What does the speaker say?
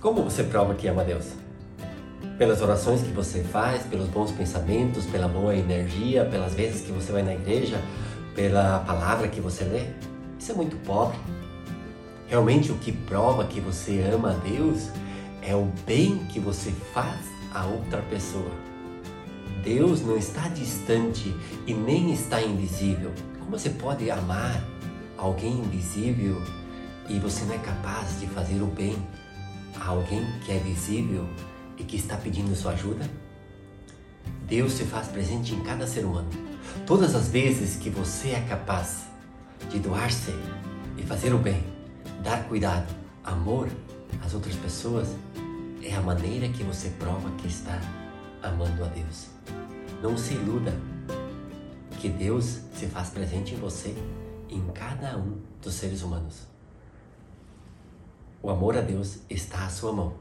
Como você prova que ama Deus? Pelas orações que você faz, pelos bons pensamentos, pela boa energia, pelas vezes que você vai na igreja, pela palavra que você lê? Isso é muito pobre. Realmente o que prova que você ama a Deus é o bem que você faz a outra pessoa. Deus não está distante e nem está invisível. Como você pode amar alguém invisível e você não é capaz de fazer o bem a alguém que é visível e que está pedindo sua ajuda? Deus se faz presente em cada ser humano. Todas as vezes que você é capaz de doar-se e fazer o bem, dar cuidado, amor às outras pessoas, é a maneira que você prova que está amando a Deus. Não se iluda que Deus se faz presente em você, em cada um dos seres humanos. O amor a Deus está à sua mão.